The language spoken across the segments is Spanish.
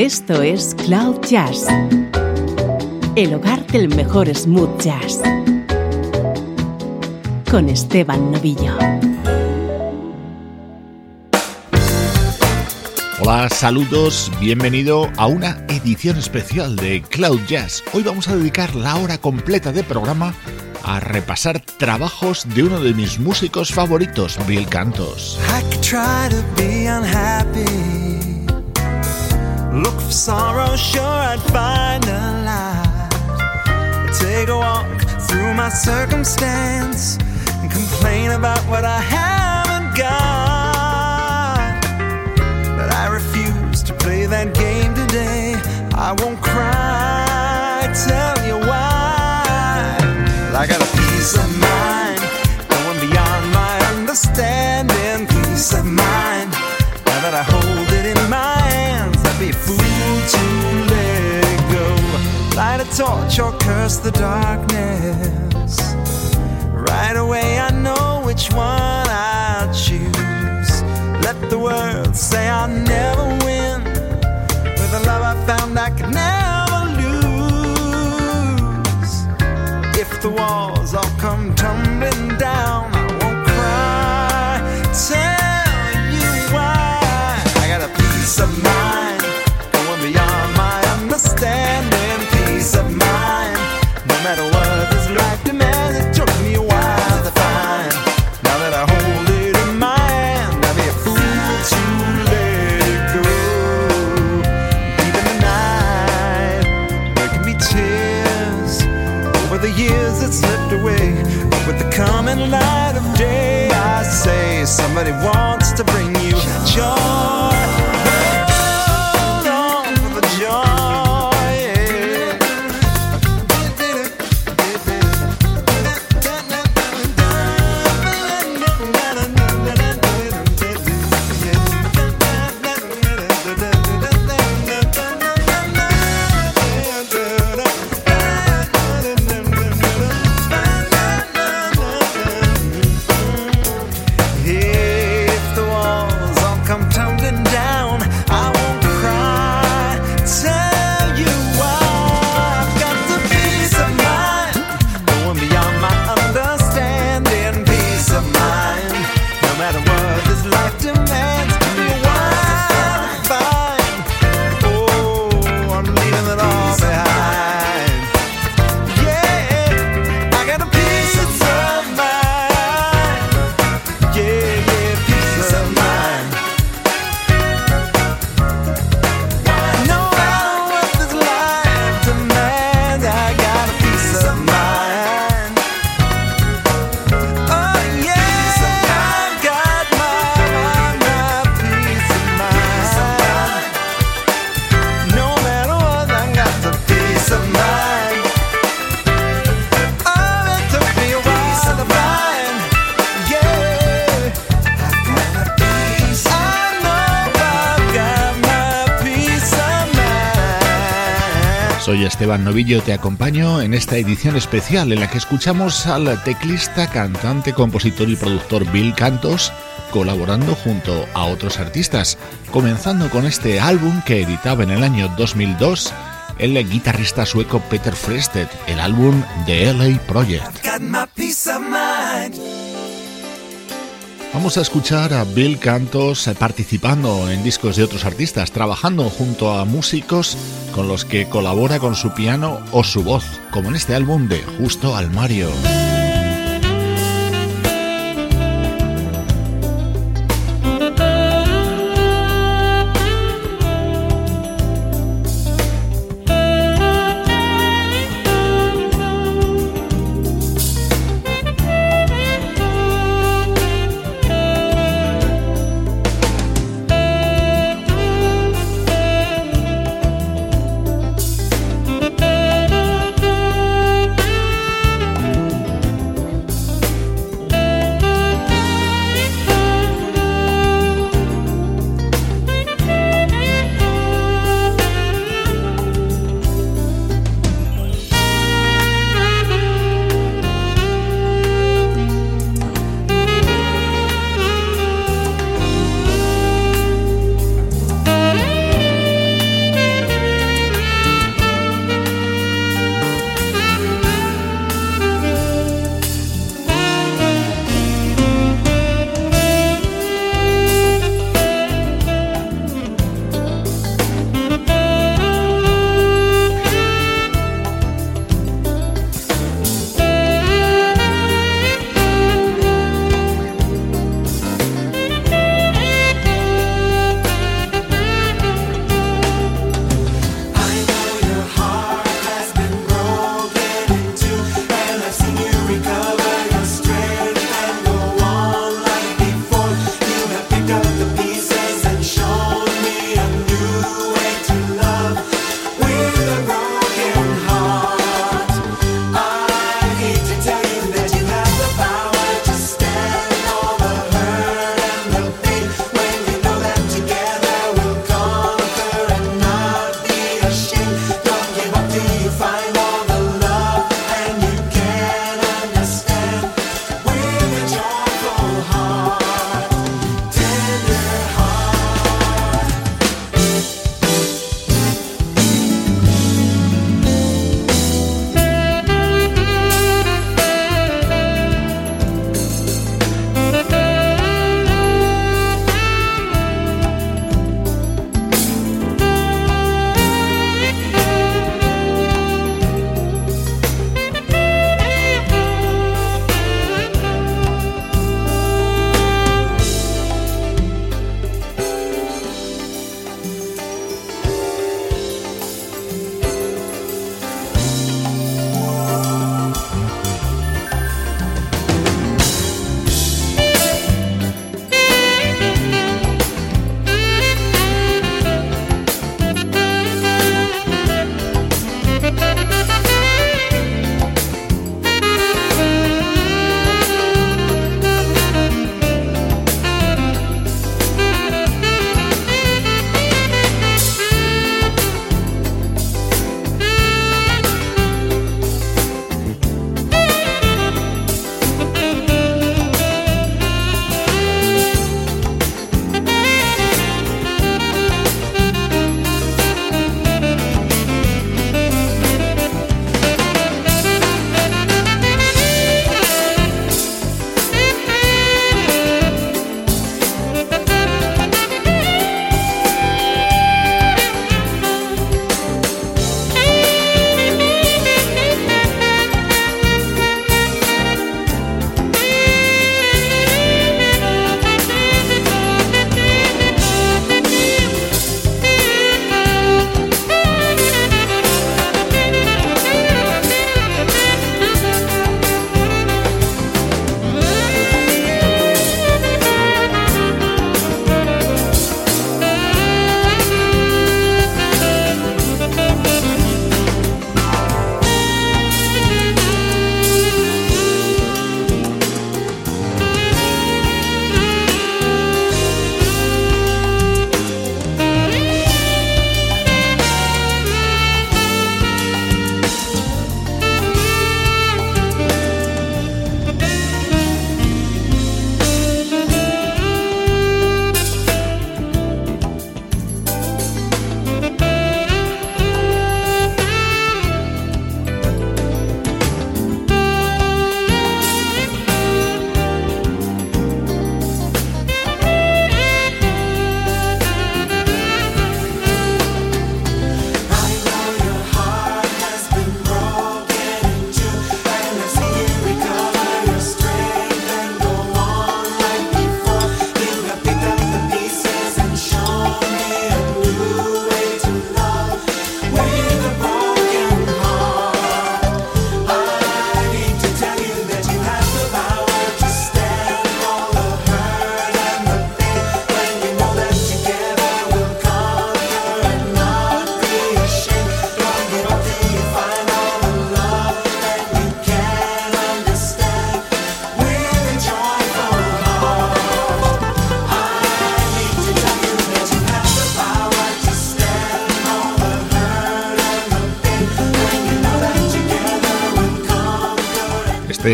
Esto es Cloud Jazz, el hogar del mejor smooth jazz, con Esteban Novillo. Hola, saludos, bienvenido a una edición especial de Cloud Jazz. Hoy vamos a dedicar la hora completa de programa a repasar trabajos de uno de mis músicos favoritos, Bill Cantos. Look for sorrow, sure I'd find a light. Take a walk through my circumstance and complain about what I haven't got. But I refuse to play that game today. I won't cry, tell you why. I got a peace of mind Light or curse the darkness. Right away, I know which one I'll choose. Let the world say I'll never win. With the love I found, I could never lose. If the walls all come tumbling coming light of day, I say somebody wants to bring you joy. Esteban Novillo te acompaño en esta edición especial en la que escuchamos al teclista, cantante, compositor y productor Bill Cantos colaborando junto a otros artistas, comenzando con este álbum que editaba en el año 2002 el guitarrista sueco Peter Frested, el álbum de LA Project. Vamos a escuchar a Bill Cantos eh, participando en discos de otros artistas, trabajando junto a músicos con los que colabora con su piano o su voz, como en este álbum de Justo al Mario.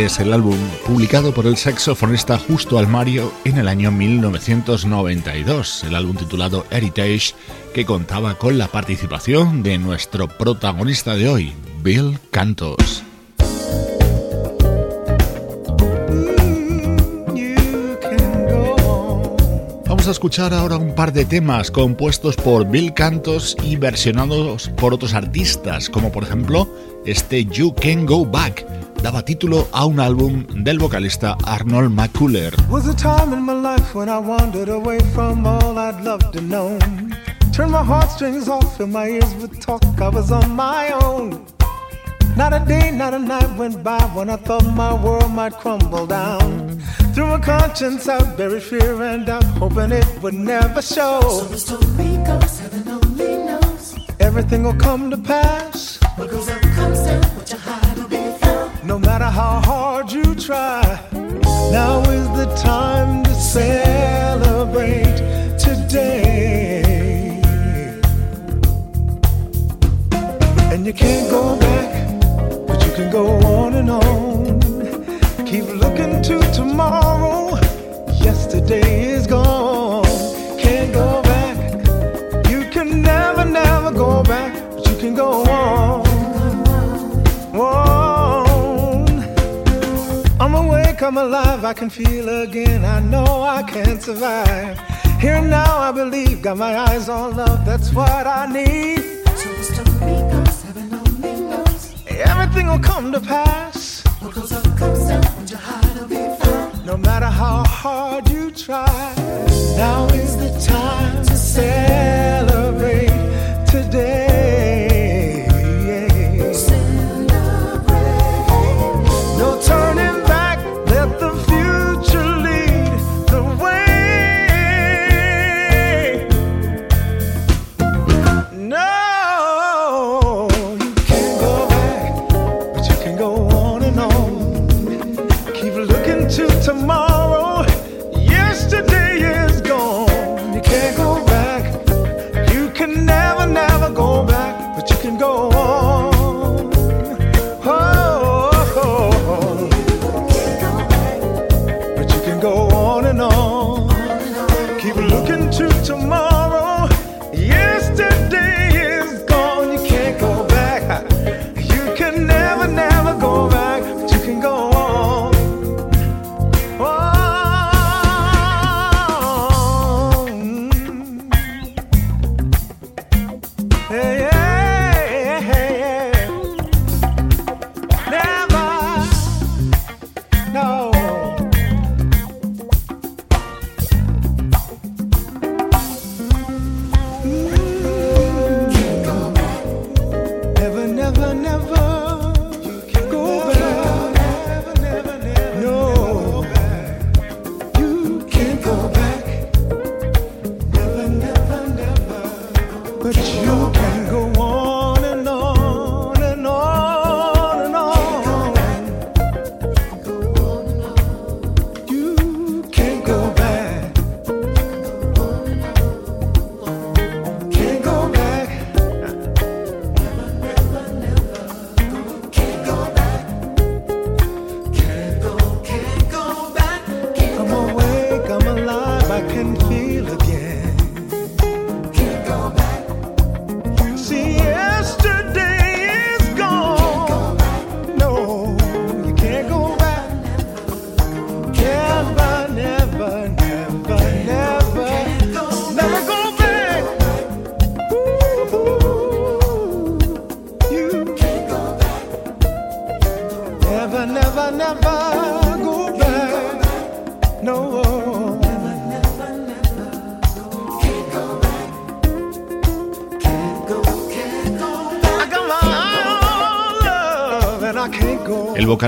Es el álbum publicado por el saxofonista Justo Almario en el año 1992, el álbum titulado Heritage, que contaba con la participación de nuestro protagonista de hoy, Bill Cantos. Vamos a escuchar ahora un par de temas compuestos por Bill Cantos y versionados por otros artistas, como por ejemplo este You Can Go Back daba título a un álbum del vocalista Arnold McCuller. Was a time in my life when I wandered away from all I'd loved to know. Turned my heartstrings off and my ears would talk. I was on my own. Not a day, not a night went by when I thought my world might crumble down. Through a conscience out, buried fear and doubt, hoping it would never show. So the story goes, heaven only knows. Everything will come to pass. What goes up comes down, what you hide will be found. No matter how hard you try, now is the time to celebrate today. And you can't go back, but you can go on and on. Keep looking to tomorrow. Yesterday is gone. I'm alive, I can feel again. I know I can't survive. Here and now, I believe, got my eyes on love, that's what I need. So the story goes, heaven only knows. Everything will come to pass. What goes up comes down, what you hide will be found. No matter how hard you try, now is the time to celebrate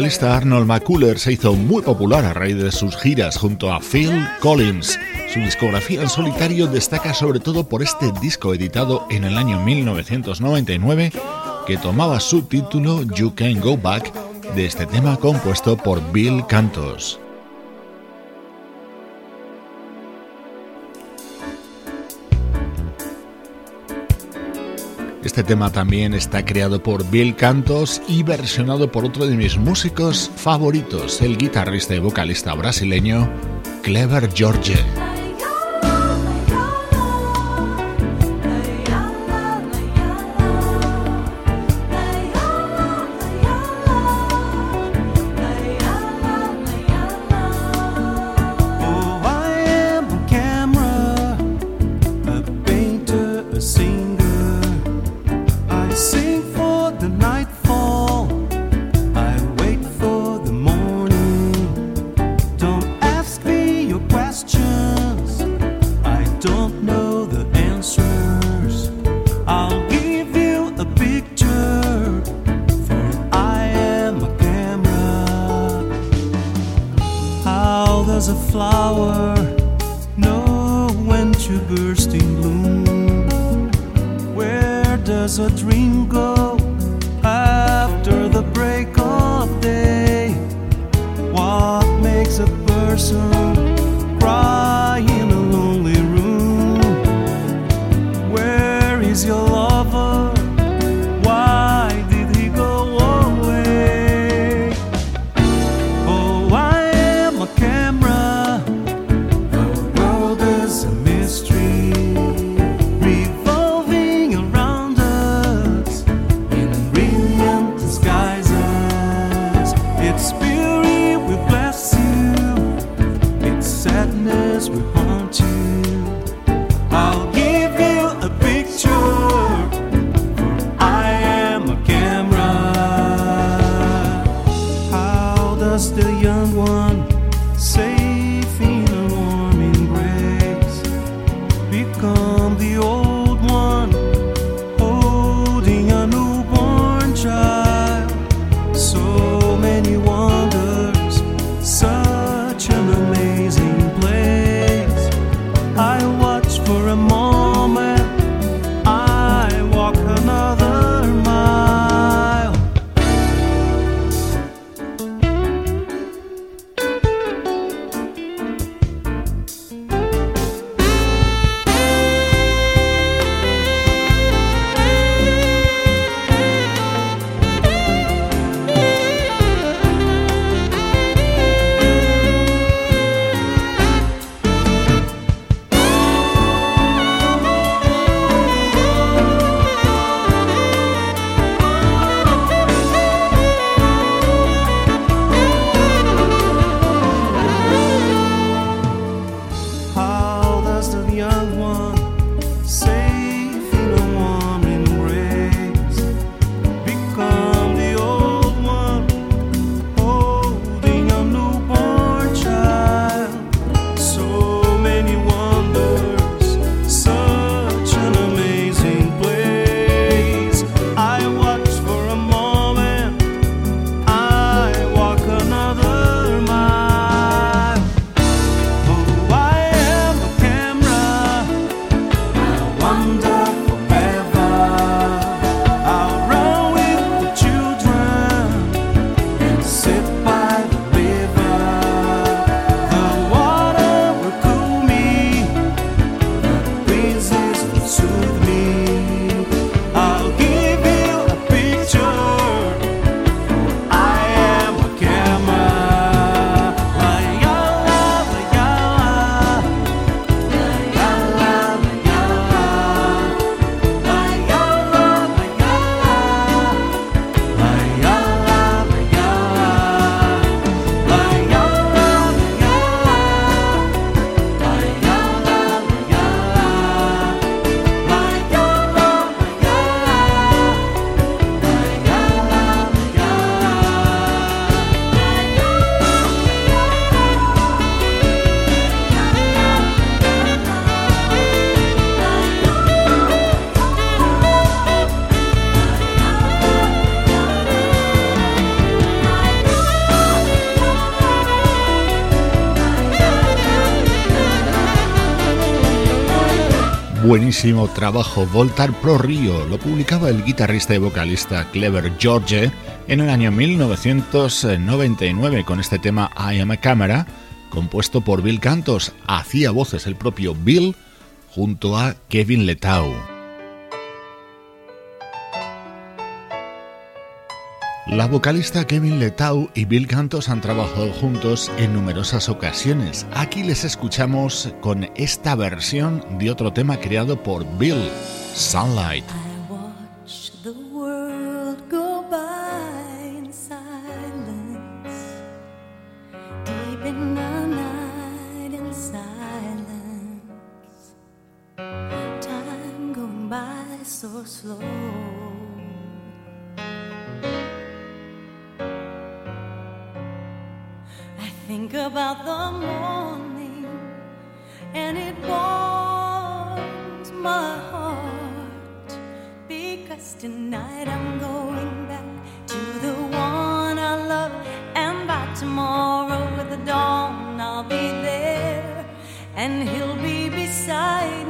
vocalista Arnold McCuller se hizo muy popular a raíz de sus giras junto a Phil Collins. Su discografía en solitario destaca sobre todo por este disco editado en el año 1999 que tomaba su título You Can Go Back de este tema compuesto por Bill Cantos. Este tema también está creado por Bill Cantos y versionado por otro de mis músicos favoritos, el guitarrista y vocalista brasileño Clever George. Buenísimo trabajo Voltar Pro Rio. Lo publicaba el guitarrista y vocalista Clever George en el año 1999 con este tema I Am a Camera, compuesto por Bill Cantos. Hacía voces el propio Bill junto a Kevin Letau. La vocalista Kevin Letau y Bill Cantos han trabajado juntos en numerosas ocasiones. Aquí les escuchamos con esta versión de otro tema creado por Bill, Sunlight. About the morning, and it warms my heart. Because tonight I'm going back to the one I love, and by tomorrow with the dawn I'll be there, and he'll be beside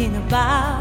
thinking about.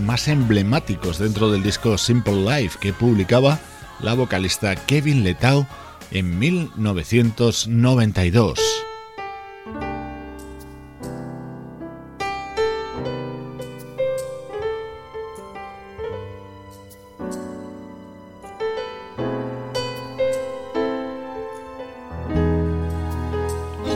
Más emblemáticos dentro del disco Simple Life que publicaba la vocalista Kevin Letau en 1992.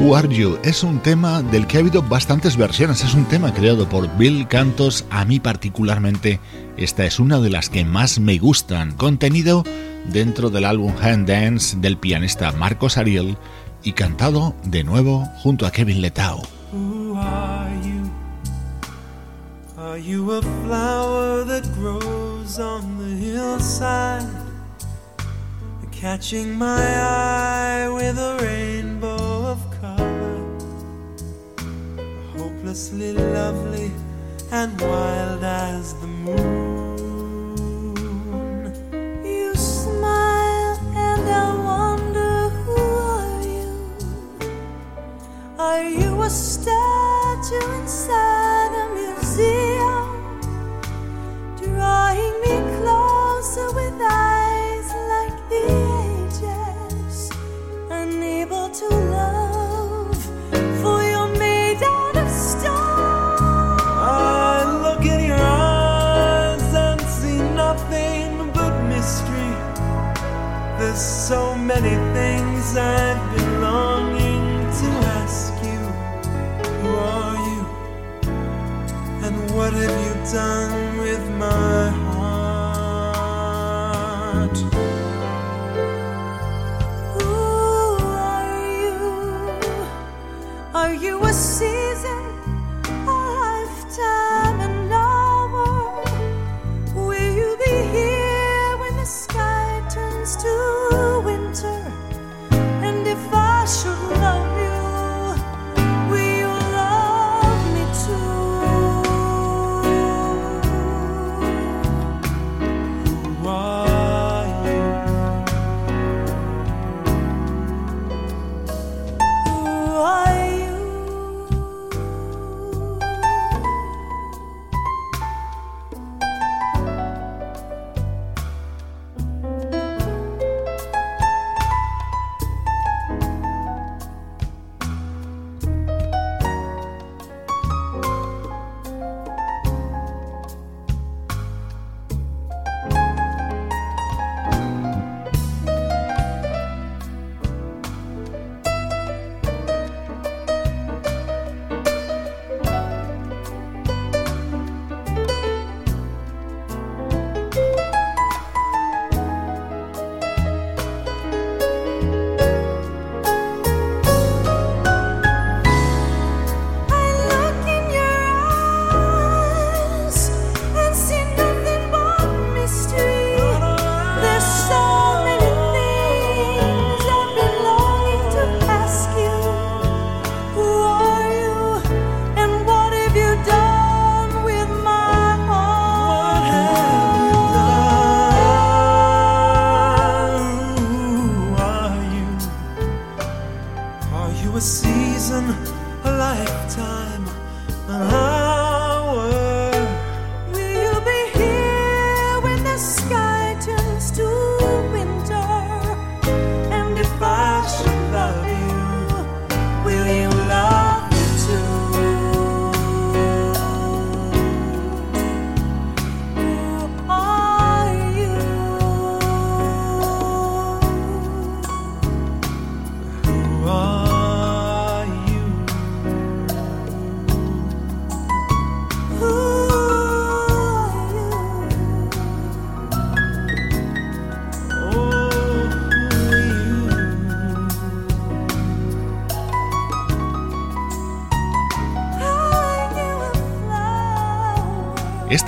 Who Are You es un tema del que ha habido bastantes versiones, es un tema creado por Bill Cantos, a mí particularmente esta es una de las que más me gustan, contenido dentro del álbum Hand Dance del pianista Marcos Ariel y cantado de nuevo junto a Kevin Letao. Are you? A flower that grows on the hillside? Catching my eye with a rainbow hopelessly lovely and wild as the moon. I've been longing to ask you, who are you? And what have you done?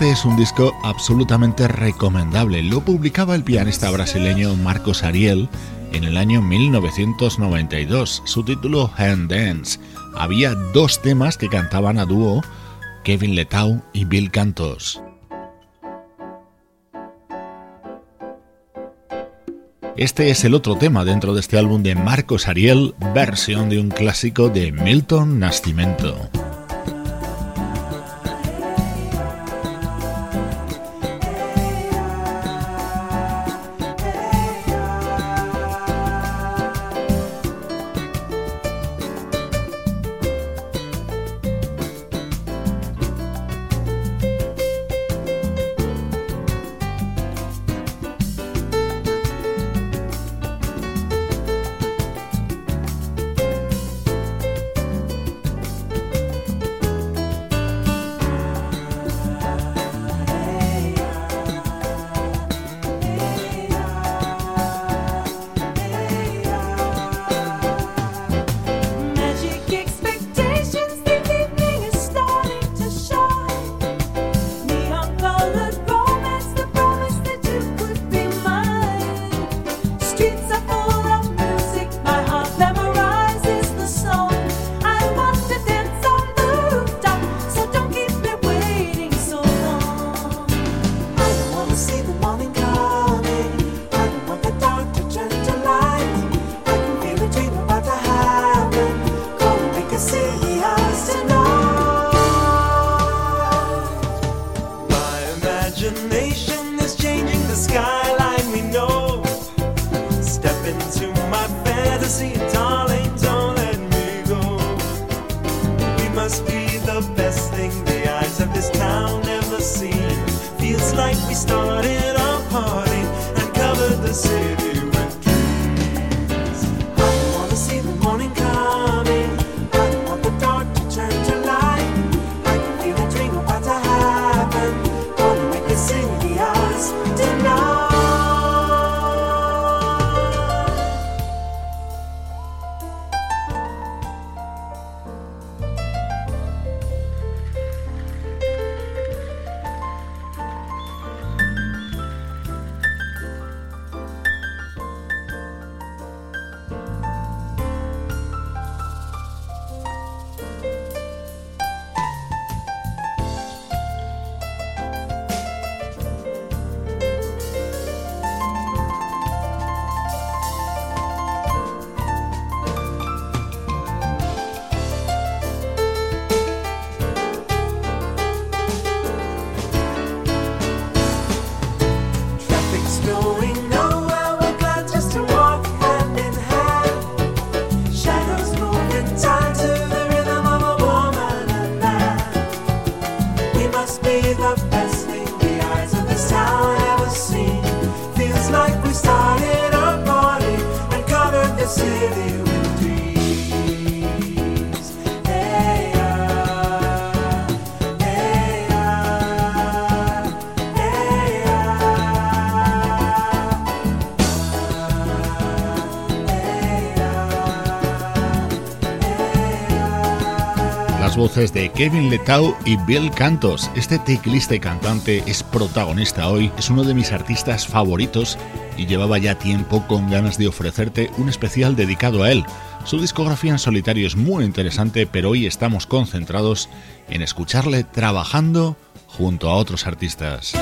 Este es un disco absolutamente recomendable. Lo publicaba el pianista brasileño Marcos Ariel en el año 1992. Su título Hand Dance. Había dos temas que cantaban a dúo Kevin Letau y Bill Cantos. Este es el otro tema dentro de este álbum de Marcos Ariel, versión de un clásico de Milton Nascimento. vencer. Voces de Kevin Letau y Bill Cantos. Este teclista y cantante es protagonista hoy, es uno de mis artistas favoritos y llevaba ya tiempo con ganas de ofrecerte un especial dedicado a él. Su discografía en solitario es muy interesante, pero hoy estamos concentrados en escucharle trabajando junto a otros artistas.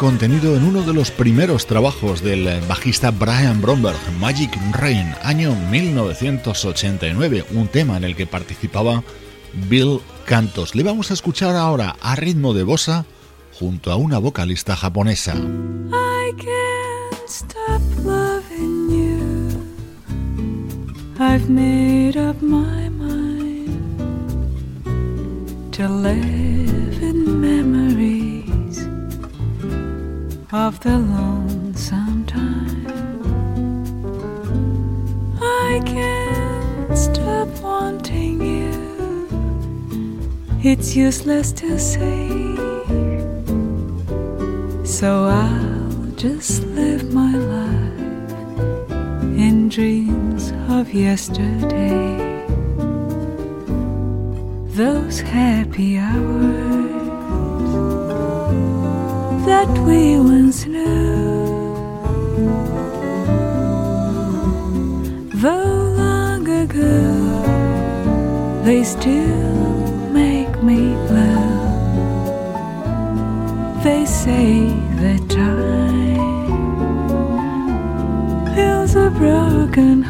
Contenido en uno de los primeros trabajos del bajista Brian Bromberg, Magic Rain, año 1989, un tema en el que participaba Bill Cantos. Le vamos a escuchar ahora a ritmo de bossa junto a una vocalista japonesa. Of the lonesome time. I can't stop wanting you. It's useless to say. So I'll just live my life in dreams of yesterday. Those happy hours that we once knew. Though long ago, they still make me blue. They say that time heals a broken heart,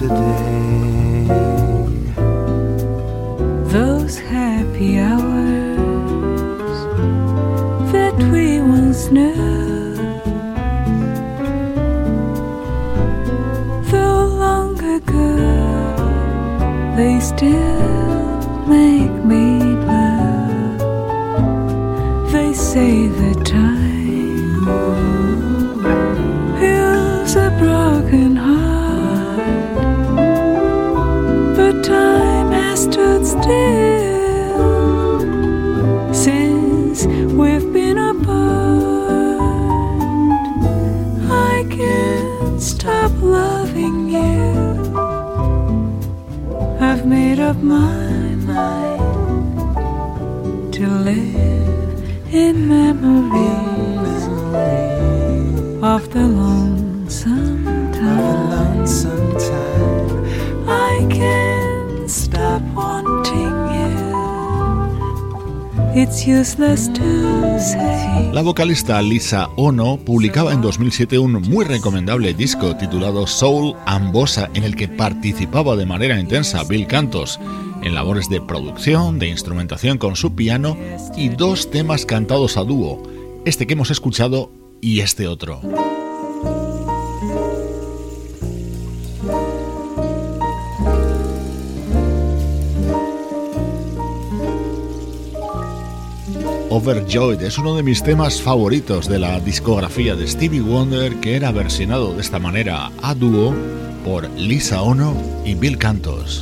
Yesterday. Those happy hours that we once knew. Though long ago, they still up my mind to live in memories of the lonesome time. I can't stop wanting you. It's useless to. La vocalista Lisa Ono publicaba en 2007 un muy recomendable disco titulado Soul and en el que participaba de manera intensa Bill Cantos en labores de producción, de instrumentación con su piano y dos temas cantados a dúo, este que hemos escuchado y este otro. Overjoyed es uno de mis temas favoritos de la discografía de Stevie Wonder que era versionado de esta manera a dúo por Lisa Ono y Bill Cantos.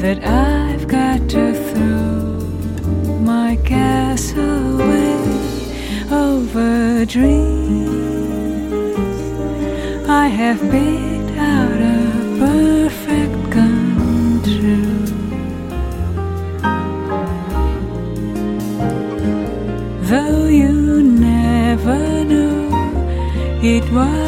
That I've got to throw my castle away over dreams. I have picked out a perfect come true. Though you never know it was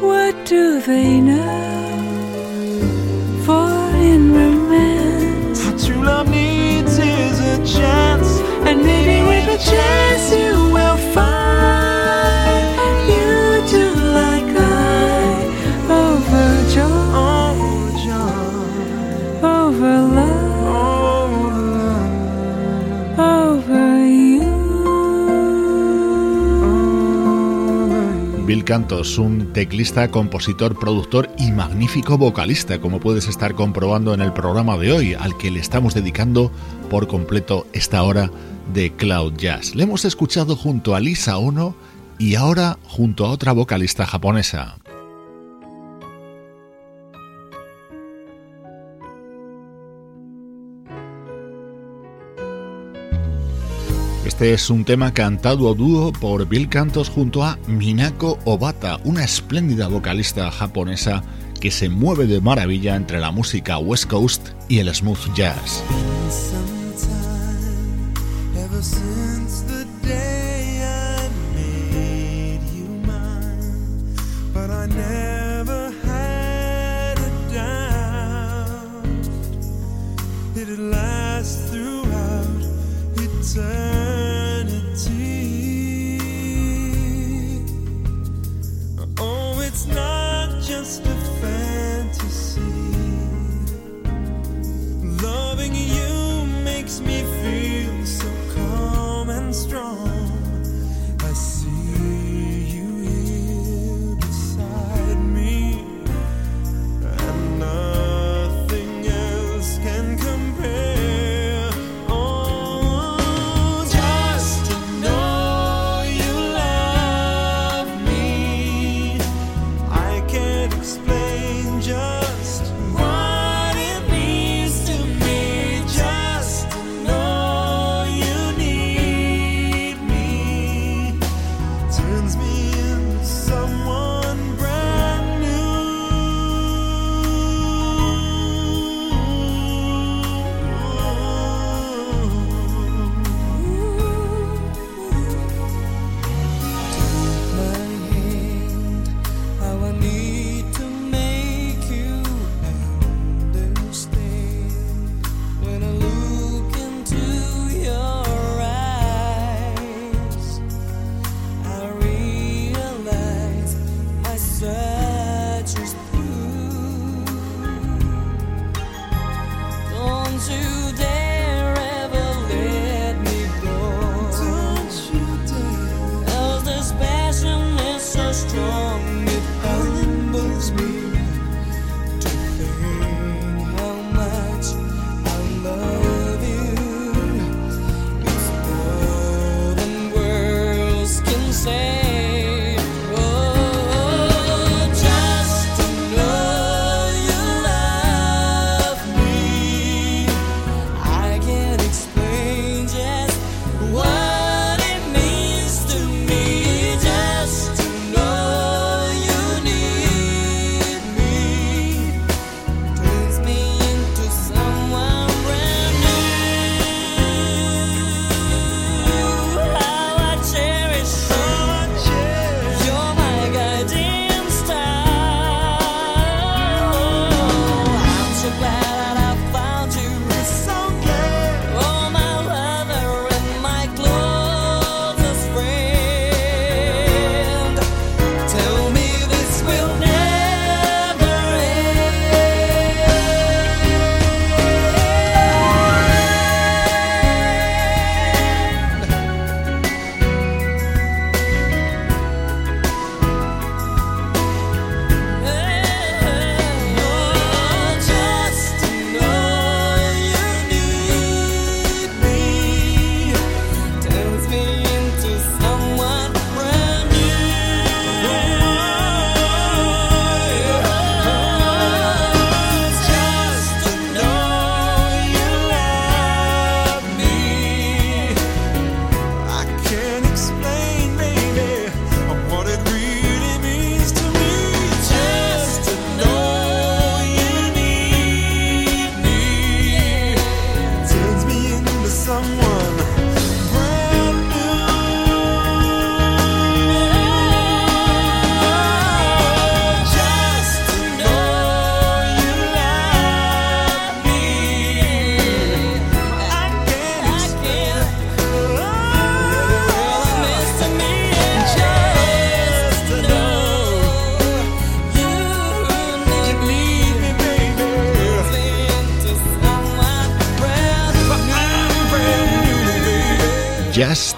What do they know? For in romance, what true love needs is a chance. and maybe with a chance you Cantos, un teclista, compositor, productor y magnífico vocalista, como puedes estar comprobando en el programa de hoy, al que le estamos dedicando por completo esta hora de Cloud Jazz. Le hemos escuchado junto a Lisa Ono y ahora junto a otra vocalista japonesa. Este es un tema cantado a dúo por Bill Cantos junto a Minako Obata, una espléndida vocalista japonesa que se mueve de maravilla entre la música West Coast y el smooth jazz.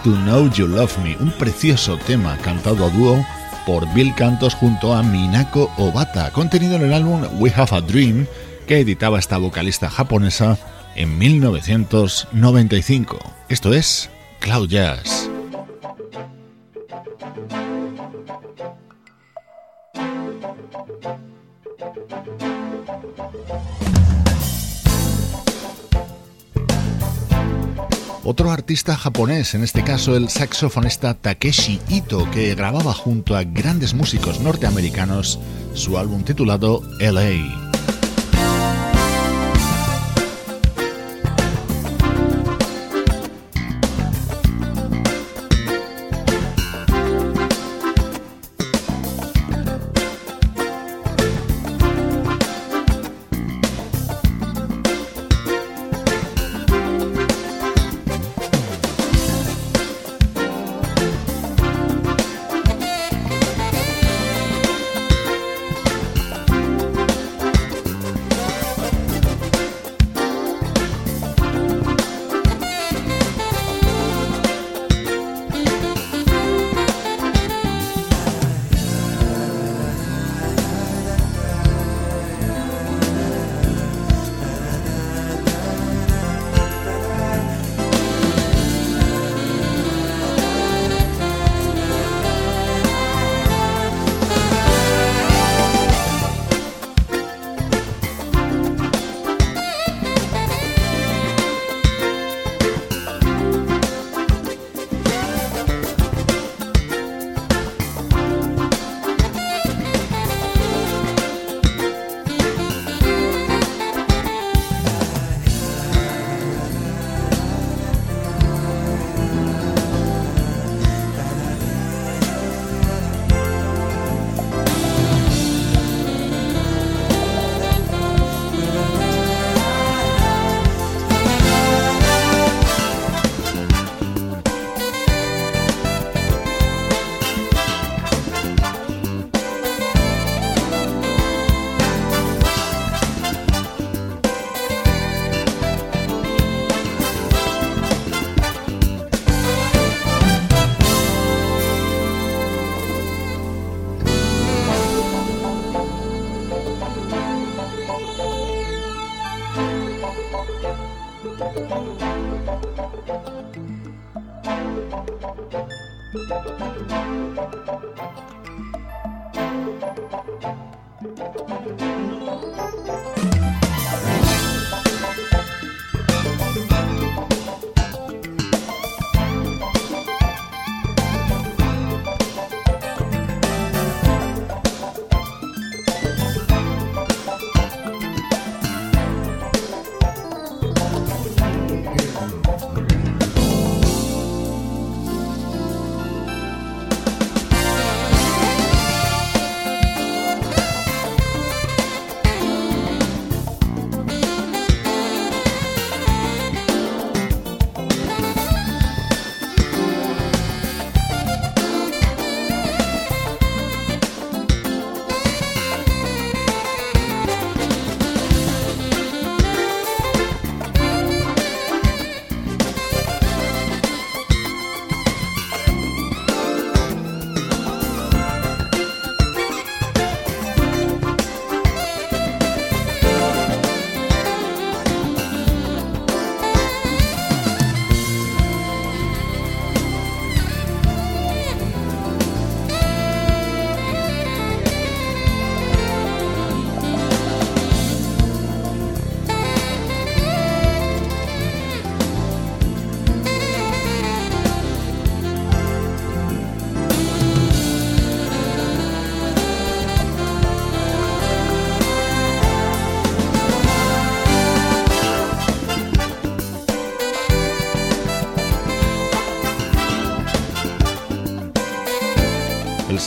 To Know You Love Me, un precioso tema cantado a dúo por Bill Cantos junto a Minako Obata, contenido en el álbum We Have a Dream que editaba esta vocalista japonesa en 1995. Esto es Cloud Jazz. Otro artista japonés, en este caso el saxofonista Takeshi Ito, que grababa junto a grandes músicos norteamericanos su álbum titulado LA.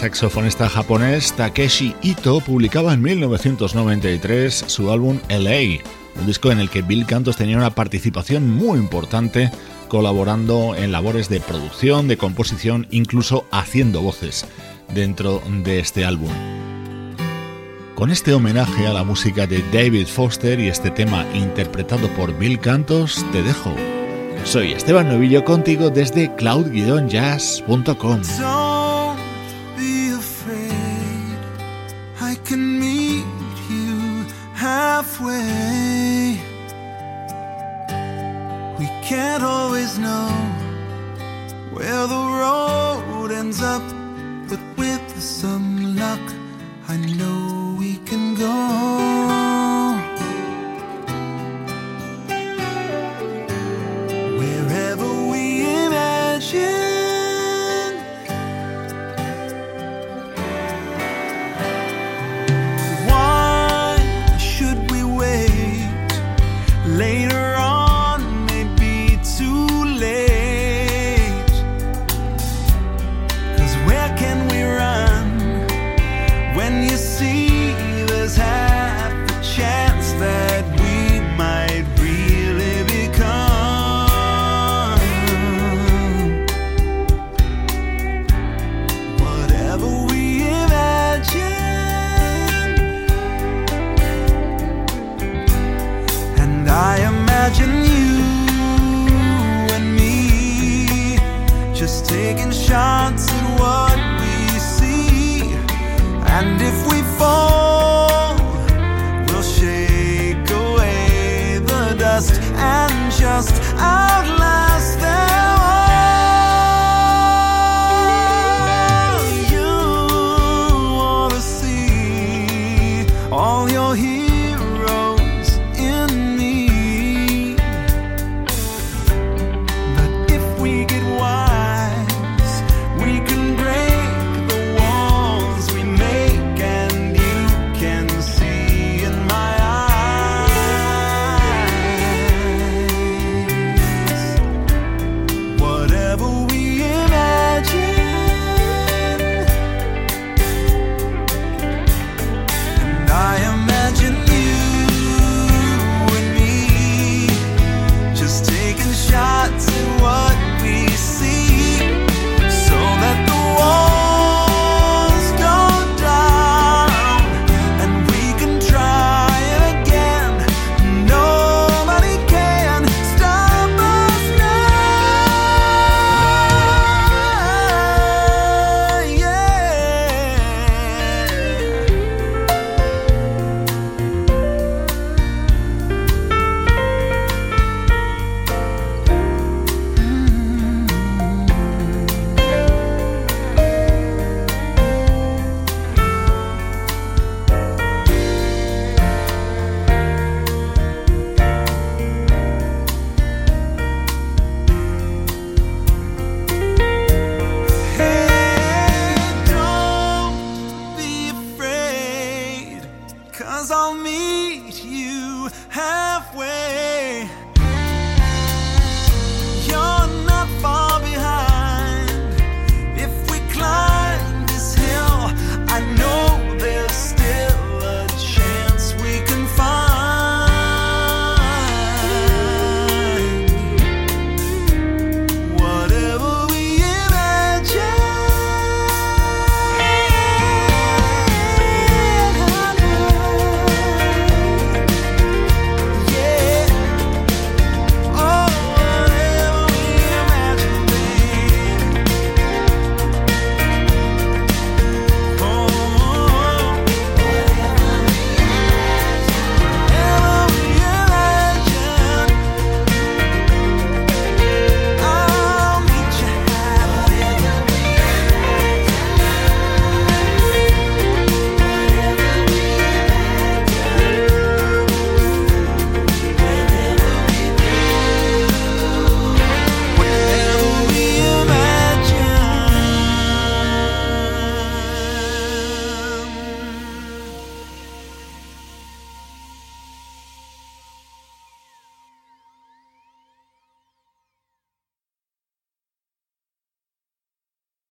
Saxofonista japonés Takeshi Ito publicaba en 1993 su álbum LA, un disco en el que Bill Cantos tenía una participación muy importante colaborando en labores de producción, de composición, incluso haciendo voces dentro de este álbum. Con este homenaje a la música de David Foster y este tema interpretado por Bill Cantos, te dejo. Soy Esteban Novillo contigo desde cloud-jazz.com.